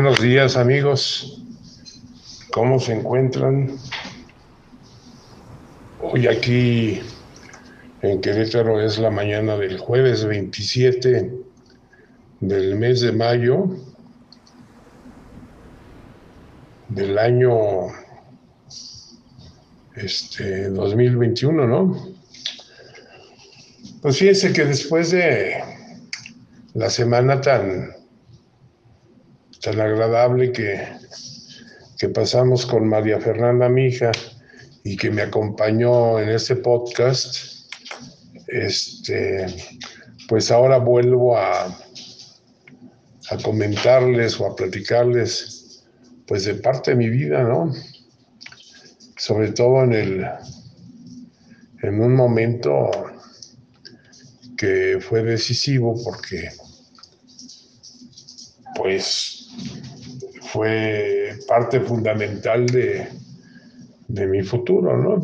buenos días amigos. ¿Cómo se encuentran? Hoy aquí en Querétaro es la mañana del jueves 27 del mes de mayo del año este 2021, ¿no? Pues fíjense que después de la semana tan tan agradable que, que pasamos con María Fernanda, mi hija, y que me acompañó en este podcast, este, pues ahora vuelvo a, a comentarles o a platicarles, pues de parte de mi vida, ¿no? Sobre todo en el, en un momento que fue decisivo porque, pues, fue parte fundamental de, de mi futuro, ¿no?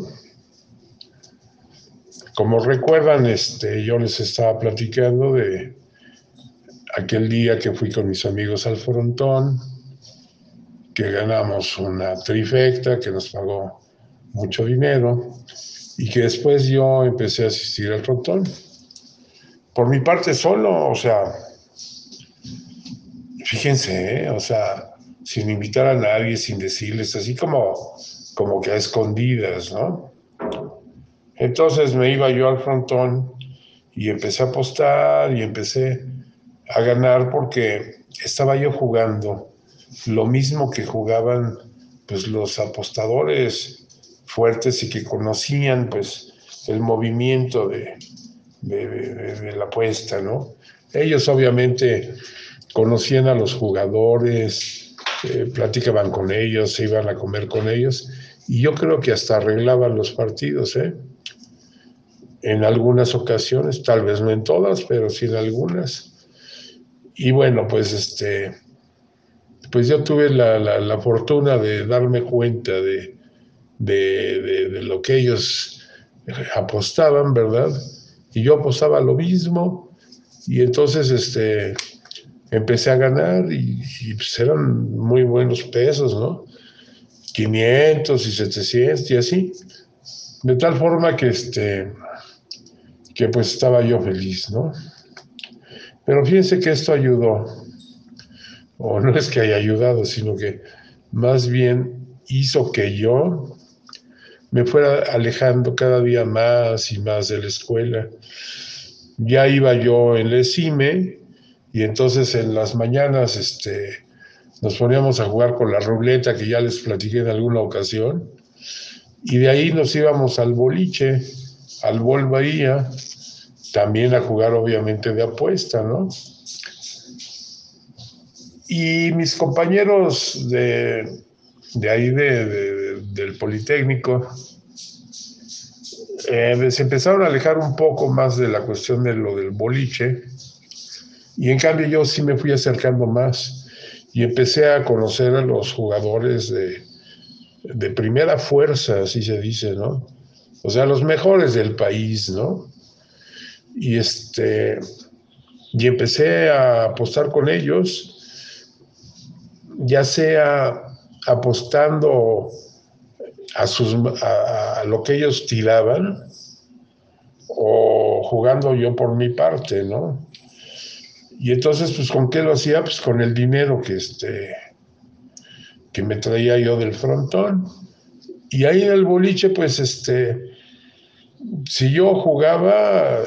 Como recuerdan, este, yo les estaba platicando de aquel día que fui con mis amigos al frontón, que ganamos una trifecta que nos pagó mucho dinero y que después yo empecé a asistir al frontón. Por mi parte solo, o sea, fíjense, ¿eh? o sea, sin invitar a nadie, sin decirles, así como, como que a escondidas, ¿no? Entonces me iba yo al frontón y empecé a apostar y empecé a ganar porque estaba yo jugando lo mismo que jugaban pues los apostadores fuertes y que conocían pues el movimiento de, de, de la apuesta, ¿no? Ellos obviamente conocían a los jugadores, eh, platicaban con ellos, se iban a comer con ellos, y yo creo que hasta arreglaban los partidos, ¿eh? En algunas ocasiones, tal vez no en todas, pero sí en algunas. Y bueno, pues este, pues yo tuve la, fortuna de darme cuenta de, de, de lo que ellos apostaban, ¿verdad? Y yo apostaba lo mismo, y entonces, este, empecé a ganar y, pues eran muy buenos pesos, ¿no? 500 y 700 y así. De tal forma que, este, que pues estaba yo feliz, ¿no? Pero fíjense que esto ayudó, o no es que haya ayudado, sino que más bien hizo que yo me fuera alejando cada día más y más de la escuela. Ya iba yo en la ECIME, y entonces en las mañanas este, nos poníamos a jugar con la ruleta que ya les platiqué en alguna ocasión. Y de ahí nos íbamos al boliche, al Bol Bahía, también a jugar obviamente de apuesta, ¿no? Y mis compañeros de, de ahí del Politécnico eh, se empezaron a alejar un poco más de la cuestión de lo del boliche y en cambio yo sí me fui acercando más y empecé a conocer a los jugadores de, de primera fuerza, así se dice, ¿no? O sea, los mejores del país, ¿no? Y este y empecé a apostar con ellos, ya sea apostando a, sus, a, a, lo que ellos tiraban o jugando yo por mi parte, ¿no? Y entonces, pues, ¿con qué lo hacía? Pues con el dinero que, este, que me traía yo del frontón. Y ahí en el boliche, pues, este, si yo jugaba,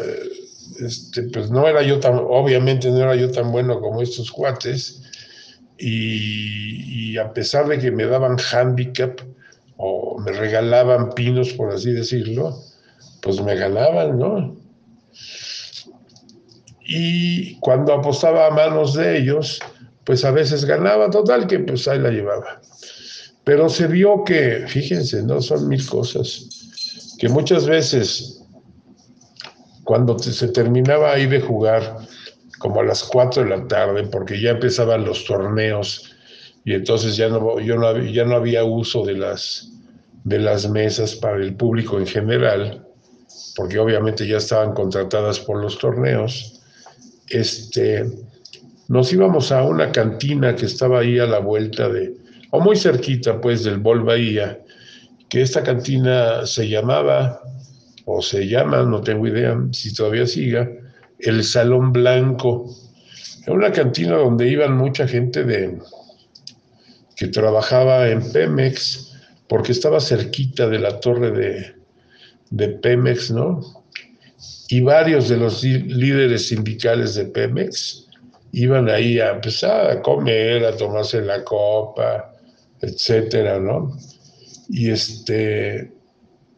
este, pues no era yo tan, obviamente no era yo tan bueno como estos cuates. Y, y a pesar de que me daban handicap o me regalaban pinos, por así decirlo, pues me ganaban, ¿no? Y cuando apostaba a manos de ellos, pues a veces ganaba, total que pues ahí la llevaba. Pero se vio que, fíjense, no son mil cosas, que muchas veces cuando se terminaba ahí de jugar, como a las 4 de la tarde, porque ya empezaban los torneos y entonces ya no, yo no, ya no había uso de las, de las mesas para el público en general, porque obviamente ya estaban contratadas por los torneos este, nos íbamos a una cantina que estaba ahí a la vuelta de, o muy cerquita pues del Bol Bahía, que esta cantina se llamaba, o se llama, no tengo idea si todavía siga, el Salón Blanco. Era una cantina donde iban mucha gente de, que trabajaba en Pemex, porque estaba cerquita de la torre de, de Pemex, ¿no? Y varios de los líderes sindicales de Pemex iban ahí a empezar a comer, a tomarse la copa, etcétera, ¿no? Y este,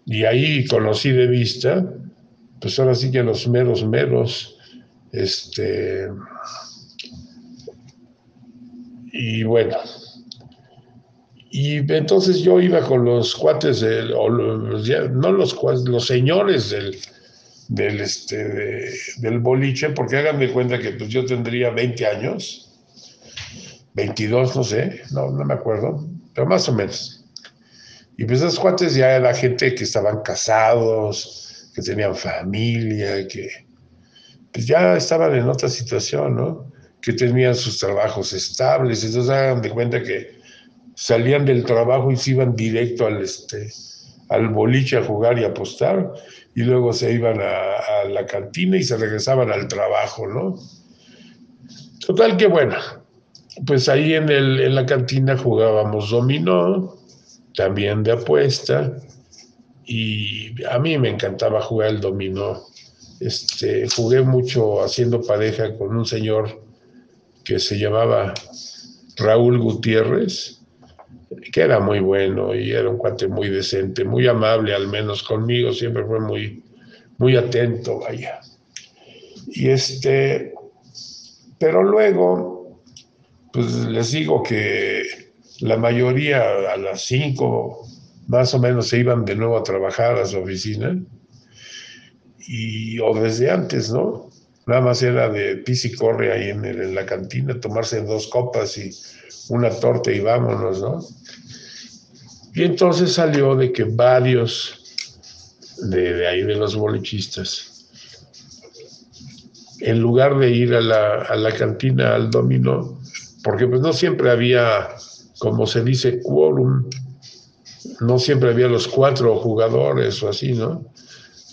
y ahí conocí de vista, pues ahora sí que los meros meros, este, y bueno, y entonces yo iba con los cuates, del, o no los cuates, los señores del, del, este, del boliche, porque hagan de cuenta que pues yo tendría 20 años, 22, no sé, no, no me acuerdo, pero más o menos. Y pues esos cuates ya era gente que estaban casados, que tenían familia, que pues ya estaban en otra situación, ¿no? Que tenían sus trabajos estables, entonces hagan de cuenta que salían del trabajo y se iban directo al, este, al boliche a jugar y apostar, y luego se iban a, la cantina y se regresaban al trabajo, ¿no? Total que bueno, pues ahí en, el, en la cantina jugábamos dominó, también de apuesta, y a mí me encantaba jugar el dominó. Este, jugué mucho haciendo pareja con un señor que se llamaba Raúl Gutiérrez, que era muy bueno y era un cuate muy decente, muy amable al menos conmigo, siempre fue muy, muy atento, vaya. Y este, pero luego, pues les digo que la mayoría a las cinco más o menos se iban de nuevo a trabajar a su oficina, y, o desde antes, ¿no? Nada más era de pis y corre ahí en, en la cantina, tomarse dos copas y una torta y vámonos, ¿no? Y entonces salió de que varios de, ahí de los bolichistas, en lugar de ir a la, cantina al dominó, porque pues no siempre había, como se dice, quórum, no siempre había los cuatro jugadores o así, ¿no?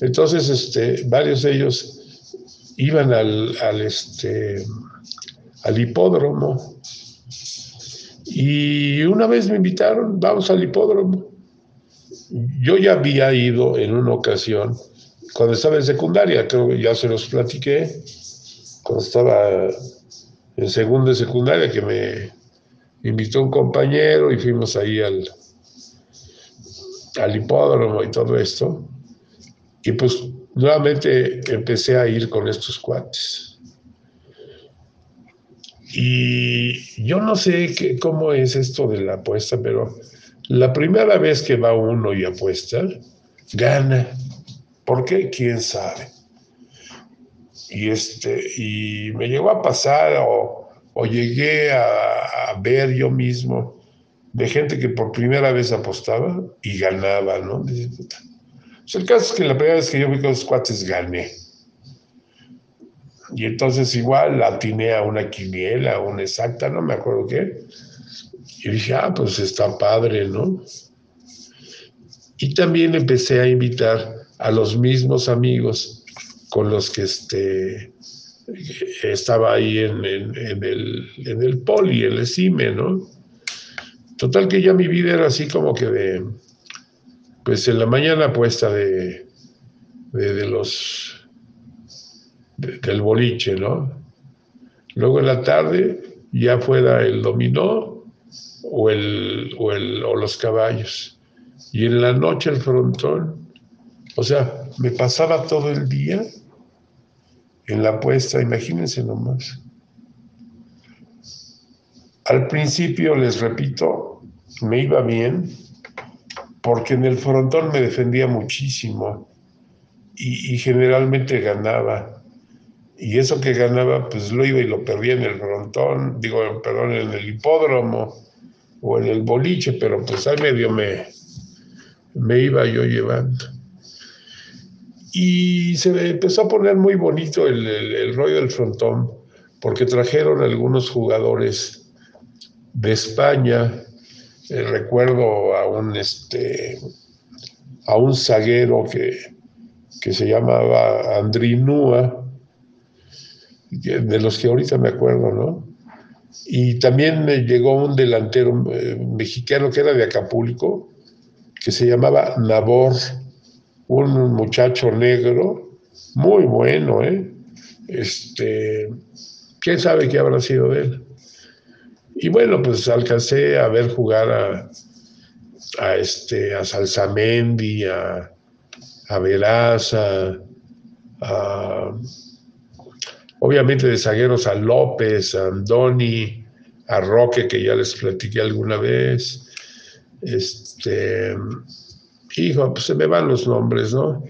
Entonces, este, varios de ellos iban al, al, este, al hipódromo y una vez me invitaron, vamos al hipódromo. Yo ya había ido en una ocasión, cuando estaba en secundaria, creo que ya se los platiqué, cuando estaba en segundo de secundaria, que me invitó un compañero y fuimos ahí al, al hipódromo y todo esto. Y pues nuevamente empecé a ir con estos cuates. Y yo no sé qué, cómo es esto de la apuesta, pero la primera vez que va uno y apuesta, gana. ¿Por qué? ¿Quién sabe? Y, este, y me llegó a pasar o, llegué a, a, ver yo mismo de gente que por primera vez apostaba y ganaba, ¿no? Pues el caso es que la primera vez que yo vi con los cuates gané. Y entonces igual atiné a una quiniela, una exacta, no me acuerdo qué. Y dije, ah, pues está padre, ¿no? Y también empecé a invitar a los mismos amigos con los que este, estaba ahí en, el, en el poli, en el CIME, ¿no? Total que ya mi vida era así como que de, pues en la mañana puesta de, de los del boliche, ¿no? Luego en la tarde ya fuera el dominó o, el, o, los caballos. Y en la noche el frontón. O sea, me pasaba todo el día en la apuesta, imagínense nomás. Al principio, les repito, me iba bien, porque en el frontón me defendía muchísimo y generalmente ganaba y eso que ganaba, pues lo iba y lo perdía en el frontón, digo, perdón, en el hipódromo o en el boliche, pero pues al medio me, me iba yo llevando. Y se empezó a poner muy bonito el, el, rollo del frontón, porque trajeron algunos jugadores de España. Eh, recuerdo a un, este, a un zaguero que, que se llamaba Andrinúa, de los que ahorita me acuerdo, ¿no? Y también llegó un delantero eh, mexicano que era de Acapulco, que se llamaba Nabor, un muchacho negro, muy bueno, ¿eh? Este, quién sabe qué habrá sido de él. Y bueno, pues alcancé a ver jugar a, a, este, a Salsamendi, a, a Veraza, a, obviamente de zagueros a López, a Andoni, a Roque, que ya les platiqué alguna vez. Este, hijo, pues se me van los nombres, ¿no?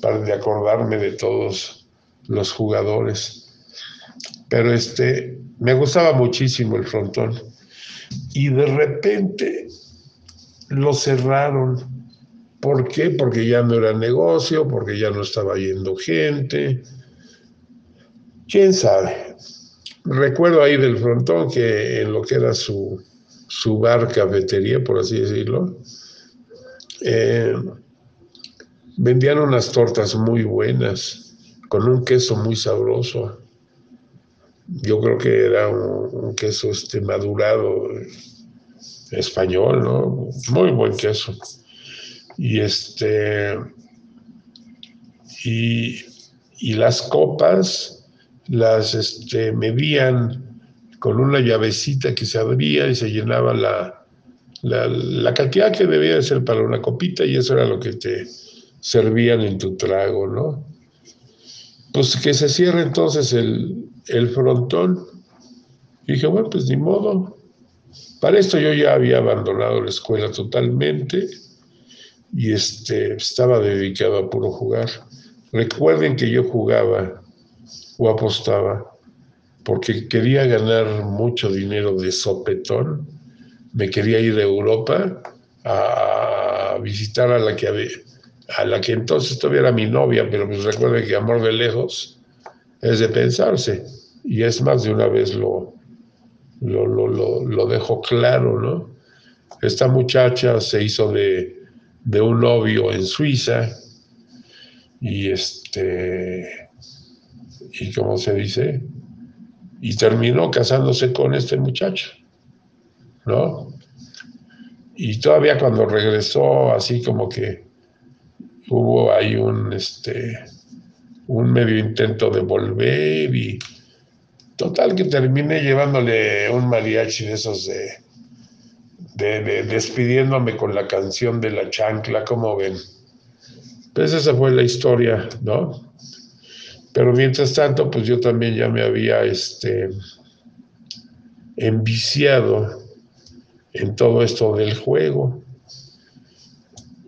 Para de acordarme de todos los jugadores. Pero este, me gustaba muchísimo el frontón. Y de repente lo cerraron. ¿Por qué? Porque ya no era negocio, porque ya no estaba yendo gente. ¿Quién sabe? Recuerdo ahí del frontón que en lo que era su, su bar cafetería, por así decirlo, eh, vendían unas tortas muy buenas, con un queso muy sabroso. Yo creo que era un, queso este, madurado español, ¿no? Muy buen queso. Y este. Y, y las copas las este, medían con una llavecita que se abría y se llenaba la, la, cantidad que debía de ser para una copita y eso era lo que te servían en tu trago, ¿no? Pues que se cierre entonces el, el frontón. Y dije, bueno, pues ni modo. Para esto yo ya había abandonado la escuela totalmente y este, estaba dedicado a puro jugar. Recuerden que yo jugaba o apostaba porque quería ganar mucho dinero de sopetón me quería ir de Europa a visitar a la que a la que entonces todavía era mi novia, pero pues recuerde que amor de lejos es de pensarse. Y es más de una vez lo, lo, lo, lo, dejo claro, ¿no? Esta muchacha se hizo de, de un novio en Suiza y este, y como se dice, y terminó casándose con este muchacho. ¿no? Y todavía cuando regresó, así como que hubo ahí un, este, un medio intento de volver y total que terminé llevándole un mariachi de esos de, de, despidiéndome con la canción de la chancla, como ven. Pues esa fue la historia, ¿no? Pero mientras tanto, pues yo también ya me había este, enviciado en todo esto del juego.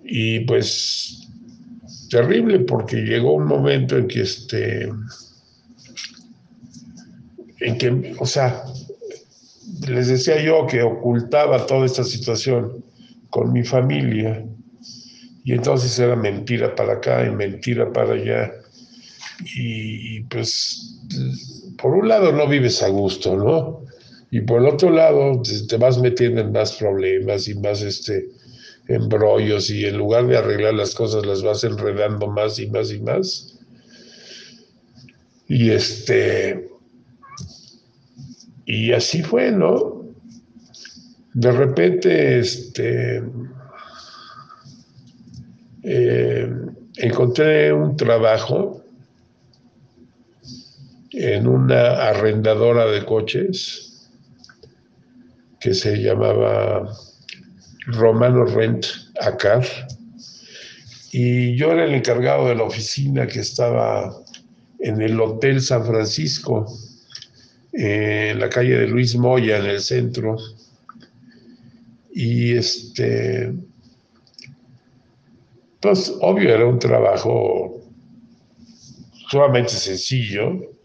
Y pues terrible porque llegó un momento en que este en que, o sea, les decía yo que ocultaba toda esta situación con mi familia y entonces era mentira para acá y mentira para allá y pues por un lado no vives a gusto, ¿no? Y por el otro lado, te vas metiendo en más problemas y más este, embrollos y en lugar de arreglar las cosas las vas enredando más y más y más. Y este, y así fue, ¿no? De repente, este, eh, encontré un trabajo en una arrendadora de coches que se llamaba Romano Rent Acar. Y yo era el encargado de la oficina que estaba en el Hotel San Francisco, en la calle de Luis Moya, en el centro. Y este, pues obvio era un trabajo sumamente sencillo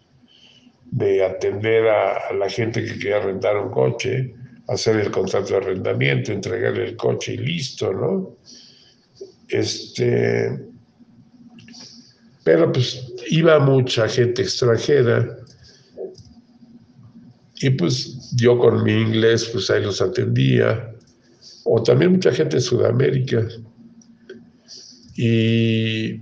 de atender a, la gente que quería rentar un coche, hacer el contrato de arrendamiento, entregar el coche y listo, ¿no? Este, pero pues iba mucha gente extranjera y pues yo con mi inglés, pues ahí los atendía, o también mucha gente de Sudamérica. Y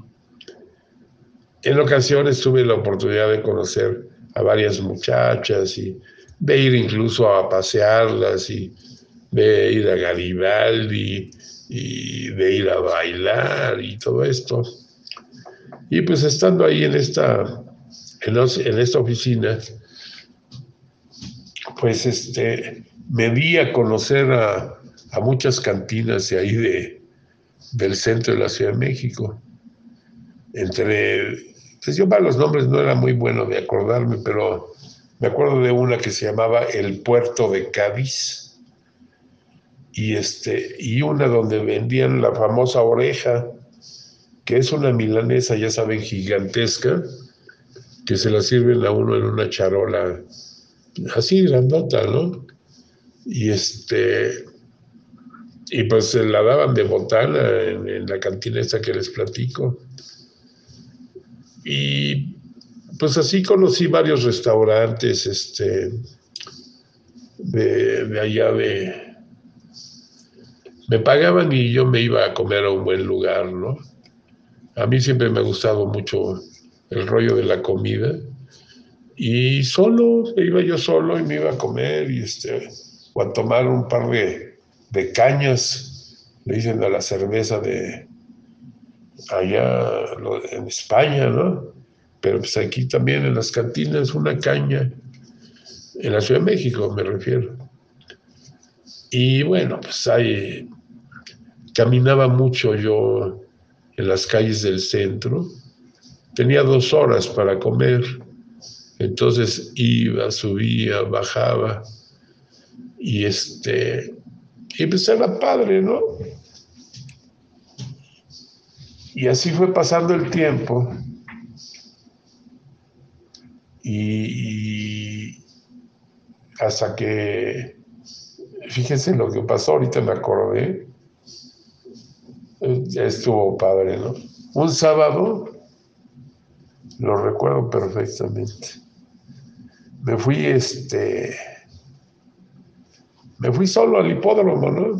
en ocasiones tuve la oportunidad de conocer a varias muchachas y de ir incluso a pasearlas y de ir a Garibaldi y de ir a bailar y todo esto. Y pues estando ahí en esta, en, esta oficina, pues este, me di a conocer a, a muchas cantinas de ahí de, del centro de la Ciudad de México. Entre pues yo para los nombres no era muy bueno de acordarme, pero me acuerdo de una que se llamaba El Puerto de Cádiz y, este, y una donde vendían la famosa oreja, que es una milanesa, ya saben, gigantesca, que se la sirven a uno en una charola así grandota, ¿no? Y este, y pues se la daban de botana en, en la cantina esta que les platico. Y pues así conocí varios restaurantes este, de, allá de... Me pagaban y yo me iba a comer a un buen lugar, ¿no? A mí siempre me ha gustado mucho el rollo de la comida. Y solo, iba yo solo y me iba a comer y este, o a tomar un par de, de cañas, le dicen a la cerveza de, allá en España, ¿no? Pero pues aquí también en las cantinas una caña, en la Ciudad de México me refiero. Y bueno, pues ahí caminaba mucho yo en las calles del centro. Tenía dos horas para comer. Entonces iba, subía, bajaba. Y este, y pues era padre, ¿no? Y así fue pasando el tiempo. Y, hasta que, fíjense lo que pasó, ahorita me acordé, ya estuvo padre, ¿no? Un sábado, lo recuerdo perfectamente, me fui, este, me fui solo al hipódromo, ¿no?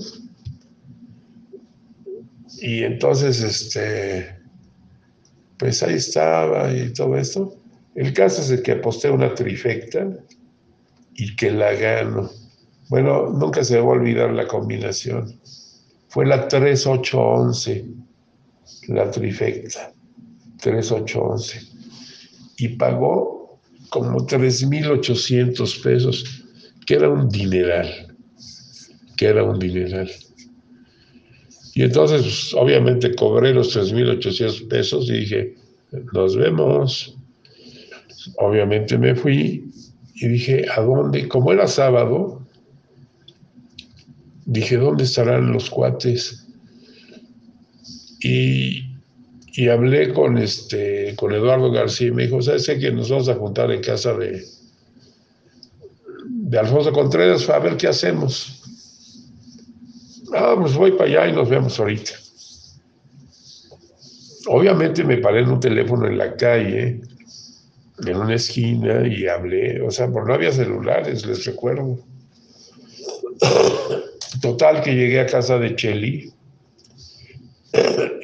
Y entonces, este, pues ahí estaba y todo esto. El caso es el que aposté una trifecta y que la gano. Bueno, nunca se me va a olvidar la combinación. Fue la 3811, la trifecta, 3811. Y pagó como 3.800 pesos, que era un dineral, que era un dineral. Y entonces, pues, obviamente, cobré los 3.800 pesos y dije, nos vemos. Obviamente me fui y dije, ¿a dónde? Como era sábado, dije, ¿dónde estarán los cuates? Y, y hablé con, este, con Eduardo García y me dijo, ¿sabes qué? Que nos vamos a juntar en casa de, de Alfonso Contreras a ver qué hacemos. Ah, pues voy para allá y nos vemos ahorita. Obviamente me paré en un teléfono en la calle, en una esquina, y hablé. O sea, porque no había celulares, les recuerdo. Total, que llegué a casa de Cheli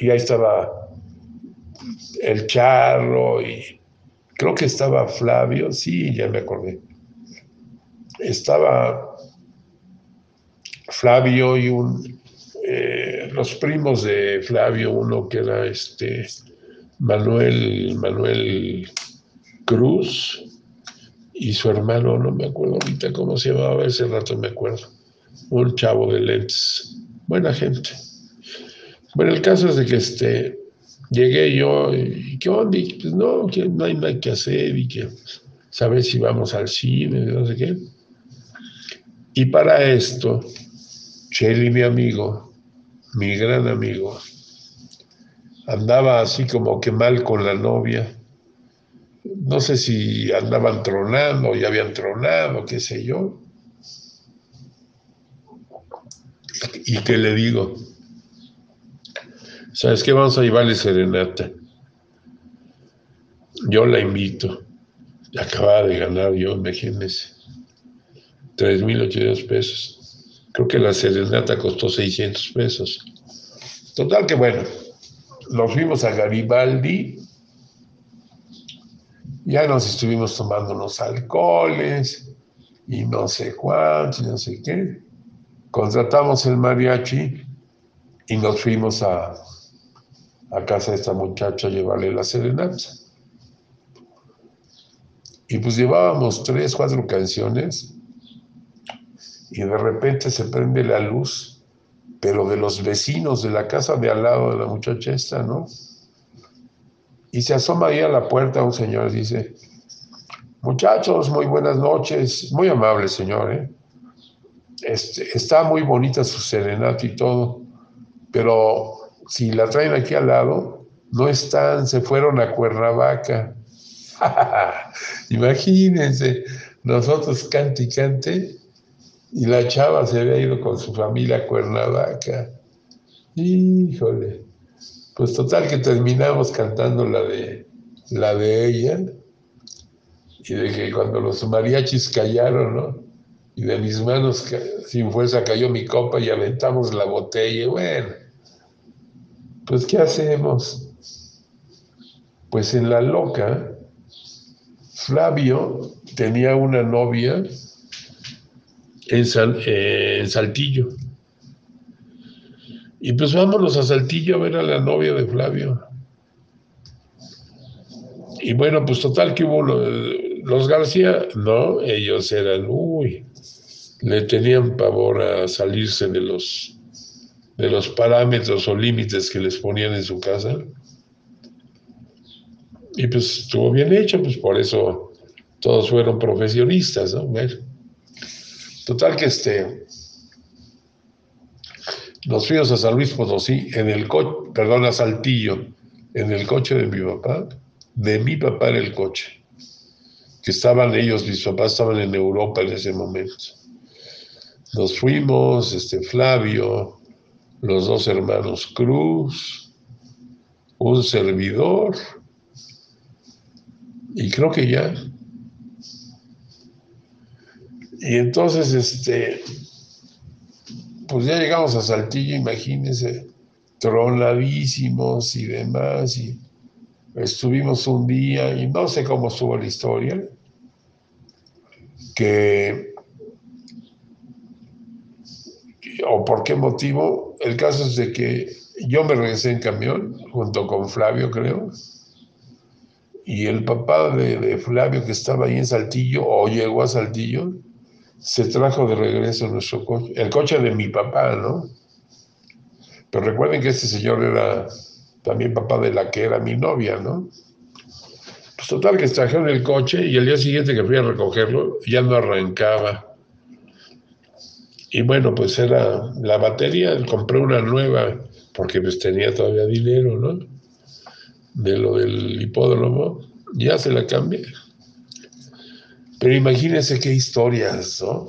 y ahí estaba el charro y creo que estaba Flavio, sí, ya me acordé. Estaba Flavio y un, eh, los primos de Flavio, uno que era este Manuel, Manuel Cruz y su hermano, no me acuerdo ahorita cómo se llamaba, ese rato me acuerdo, un chavo de lentes, buena gente. Bueno, el caso es de que este, llegué yo y ¿qué onda? pues no, que no hay nada que hacer y que saber si vamos al cine, no sé qué. Y para esto, Shelly, mi amigo, mi gran amigo, andaba así como que mal con la novia. No sé si andaban tronando, ya habían tronado, qué sé yo. ¿Y qué le digo? ¿Sabes qué? Vamos a llevarle serenata. Yo la invito. Acababa de ganar yo, imagínense. 3.800 pesos. Creo que la serenata costó 600 pesos. Total que bueno, nos fuimos a Garibaldi, ya nos estuvimos tomando los alcoholes y no sé cuántos, no sé qué. Contratamos el mariachi y nos fuimos a, a casa de esta muchacha a llevarle la serenata. Y pues llevábamos tres, cuatro canciones y de repente se prende la luz, pero de los vecinos de la casa de al lado de la muchacha esta, ¿no? Y se asoma ahí a la puerta un señor y dice, muchachos, muy buenas noches, muy amable señor, ¿eh? Este, está muy bonita su serenata y todo, pero si la traen aquí al lado, no están, se fueron a Cuernavaca. Imagínense, nosotros cante y cante, y la chava se había ido con su familia a Cuernavaca. Híjole. Pues total que terminamos cantando la de, la de ella y de que cuando los mariachis callaron, ¿no? Y de mis manos sin fuerza cayó mi copa y aventamos la botella. Bueno, pues ¿qué hacemos? Pues en la loca, Flavio tenía una novia en, eh, en Saltillo. Y pues vámonos a Saltillo a ver a la novia de Flavio. Y bueno, pues total que hubo los, García, no, ellos eran, uy, le tenían pavor a salirse de los, de los parámetros o límites que les ponían en su casa. Y pues estuvo bien hecho, pues por eso todos fueron profesionistas, ¿no? Total que este, nos fuimos a San Luis Potosí en el coche, perdón, a Saltillo, en el coche de mi papá, de mi papá en el coche, que estaban ellos, mis papás estaban en Europa en ese momento. Nos fuimos, este Flavio, los dos hermanos Cruz, un servidor, y creo que ya. Y entonces, este, pues ya llegamos a Saltillo, imagínense, tronadísimos y demás, y estuvimos un día, y no sé cómo estuvo la historia, que, o por qué motivo, el caso es de que yo me regresé en camión, junto con Flavio, creo, y el papá de, de Flavio, que estaba ahí en Saltillo, o llegó a Saltillo, se trajo de regreso nuestro coche, el coche de mi papá, ¿no? Pero recuerden que este señor era también papá de la que era mi novia, ¿no? Pues total que trajeron el coche y el día siguiente que fui a recogerlo ya no arrancaba. Y bueno, pues era la batería, compré una nueva porque pues tenía todavía dinero, ¿no? De lo del hipódromo, ya se la cambié. Pero imagínense qué historias, ¿no?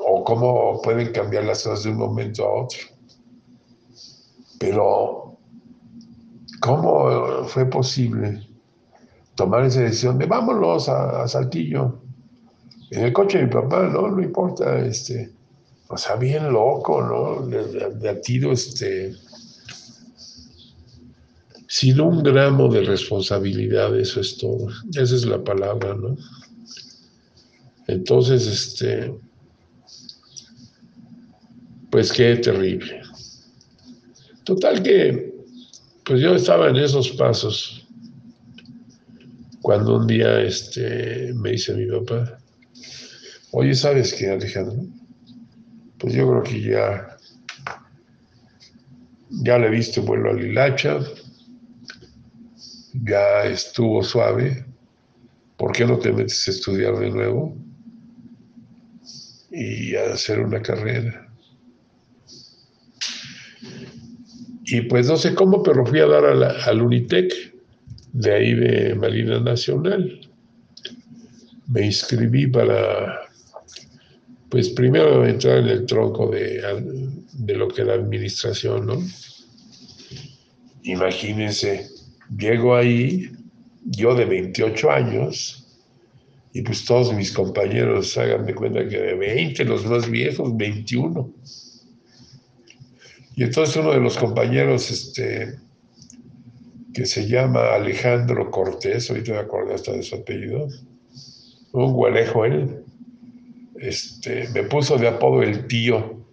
O cómo pueden cambiar las cosas de un momento a otro. Pero, ¿cómo fue posible tomar esa decisión de vámonos a, Saltillo? En el coche de mi papá, ¿no? No importa, este, o sea, bien loco, ¿no? De, tiro, este, sin un gramo de responsabilidad, eso es todo. Esa es la palabra, ¿no? Entonces, este, pues qué terrible. Total que, pues yo estaba en esos pasos cuando un día este, me dice mi papá, oye, ¿sabes qué, Alejandro? Pues yo creo que ya, ya le viste vuelo al hilacha, ya estuvo suave, ¿por qué no te metes a estudiar de nuevo y a hacer una carrera? Y pues no sé cómo, pero fui a dar al Unitec, de ahí de Marina Nacional. Me inscribí para, pues primero entrar en el tronco de, de lo que era administración, ¿no? Imagínense, Llego ahí, yo de 28 años, Y pues todos mis compañeros hagan de cuenta que de 20, los más viejos, 21. Y entonces uno de los compañeros, este, que se llama Alejandro Cortés, ahorita me acordé hasta de su apellido, un gualejo él, este, me puso de apodo el tío,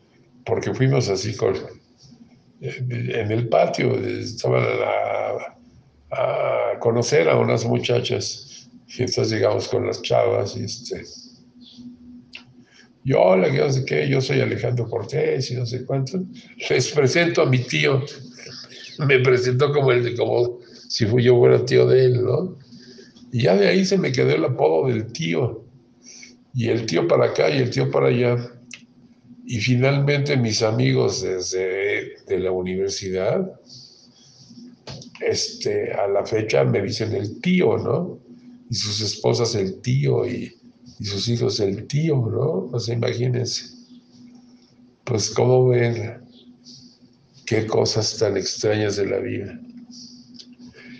porque fuimos así con, en el patio, estaban a, a conocer a unas muchachas, y entonces llegamos con las chavas, y este, yo, hola, yo sé qué, yo soy Alejandro Cortés y no sé cuánto. Les presento a mi tío. Me presentó como, el, como si fui yo fuera tío de él, ¿no? Y ya de ahí se me quedó el apodo del tío. Y el tío para acá y el tío para allá. Y finalmente mis amigos desde de la universidad, este, a la fecha me dicen el tío, ¿no? Y sus esposas el tío y sus hijos el tío, ¿no? Pues imagínense. Pues cómo ven qué cosas tan extrañas de la vida.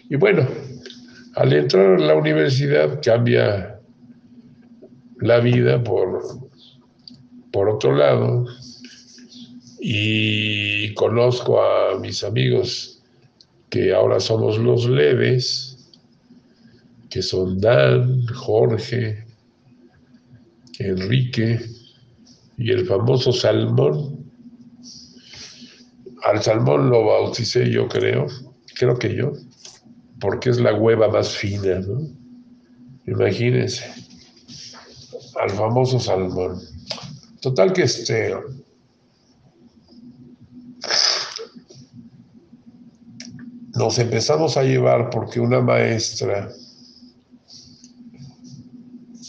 Y bueno, al entrar a la universidad cambia la vida por, por otro lado y conozco a mis amigos que ahora somos los leves, que son Dan, Jorge, Enrique y el famoso salmón. Al salmón lo bauticé yo creo, creo que yo, porque es la hueva más fina, ¿no? Imagínense, al famoso salmón. Total que este... Nos empezamos a llevar porque una maestra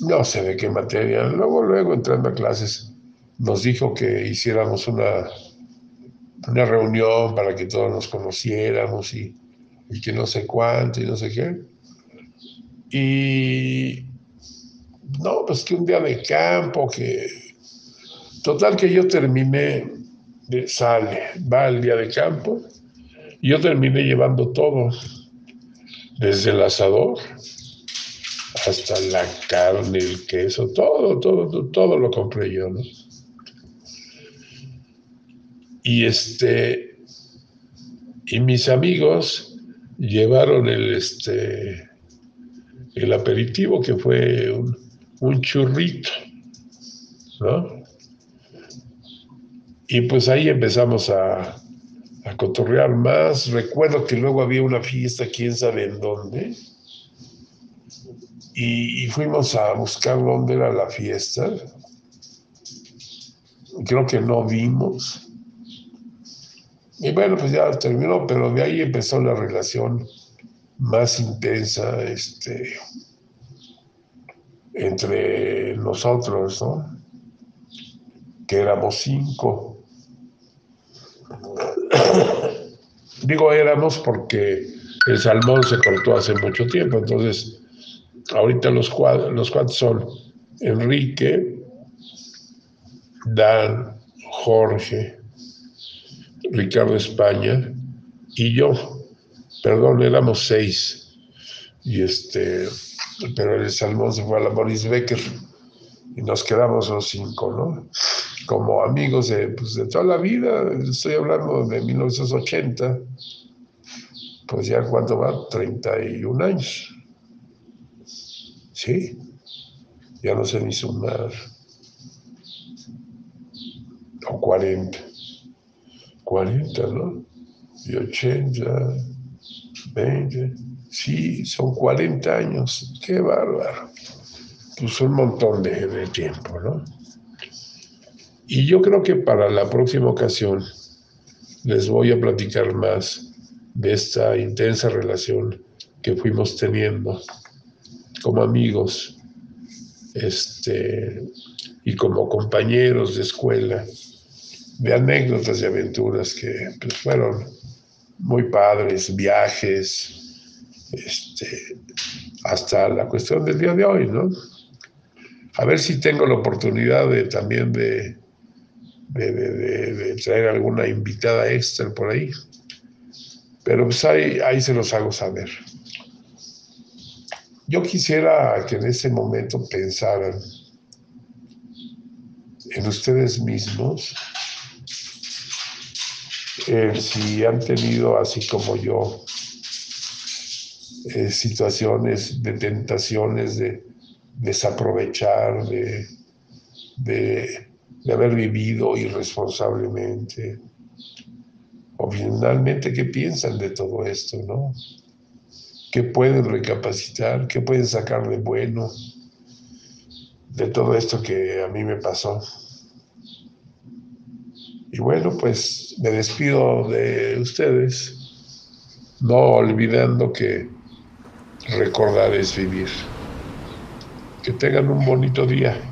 no sé de qué materia. Luego, luego entrando a clases, nos dijo que hiciéramos una, una reunión para que todos nos conociéramos y, y que no sé cuánto y no sé qué. Y no, pues que un día de campo, que total que yo terminé, de, sale, va el día de campo, yo terminé llevando todo, desde el asador hasta la carne, el queso, todo, todo, todo lo compré yo, ¿no? Y este, y mis amigos llevaron el, este, el aperitivo que fue un, un churrito, ¿no? Y pues ahí empezamos a, a cotorrear más. Recuerdo que luego había una fiesta, quién sabe en dónde, y, fuimos a buscar dónde era la fiesta. Creo que no vimos. Y bueno, pues ya terminó, pero de ahí empezó la relación más intensa este, entre nosotros, ¿no? Que éramos cinco. Digo éramos porque el salmón se cortó hace mucho tiempo, entonces ahorita los cuatro, los cuatro son Enrique, Dan, Jorge, Ricardo España y yo. Perdón, éramos seis. Y este, pero el salmón se fue a la Boris Becker y nos quedamos los cinco, ¿no? Como amigos de, pues, de toda la vida, estoy hablando de 1980, pues ya cuánto va, 31 años. Sí, ya no sé ni sumar. O 40. 40, ¿no? Y 80, 20. Sí, son 40 años. Qué bárbaro. Pues un montón de, de tiempo, ¿no? Y yo creo que para la próxima ocasión les voy a platicar más de esta intensa relación que fuimos teniendo como amigos este, y como compañeros de escuela, de anécdotas y aventuras que pues, fueron muy padres, viajes, este, hasta la cuestión del día de hoy, ¿no? A ver si tengo la oportunidad de también de, de, de, traer alguna invitada extra por ahí. Pero pues ahí, ahí se los hago saber. yo quisiera que en ese momento pensaran en ustedes mismos, si han tenido, así como yo, eh, situaciones de tentaciones de desaprovechar, de, de, de haber vivido irresponsablemente. O finalmente, ¿qué piensan de todo esto, no? ¿Qué pueden recapacitar? ¿Qué pueden sacar de bueno de todo esto que a mí me pasó? Y bueno, pues me despido de ustedes, no olvidando que recordar es vivir. Que tengan un bonito día.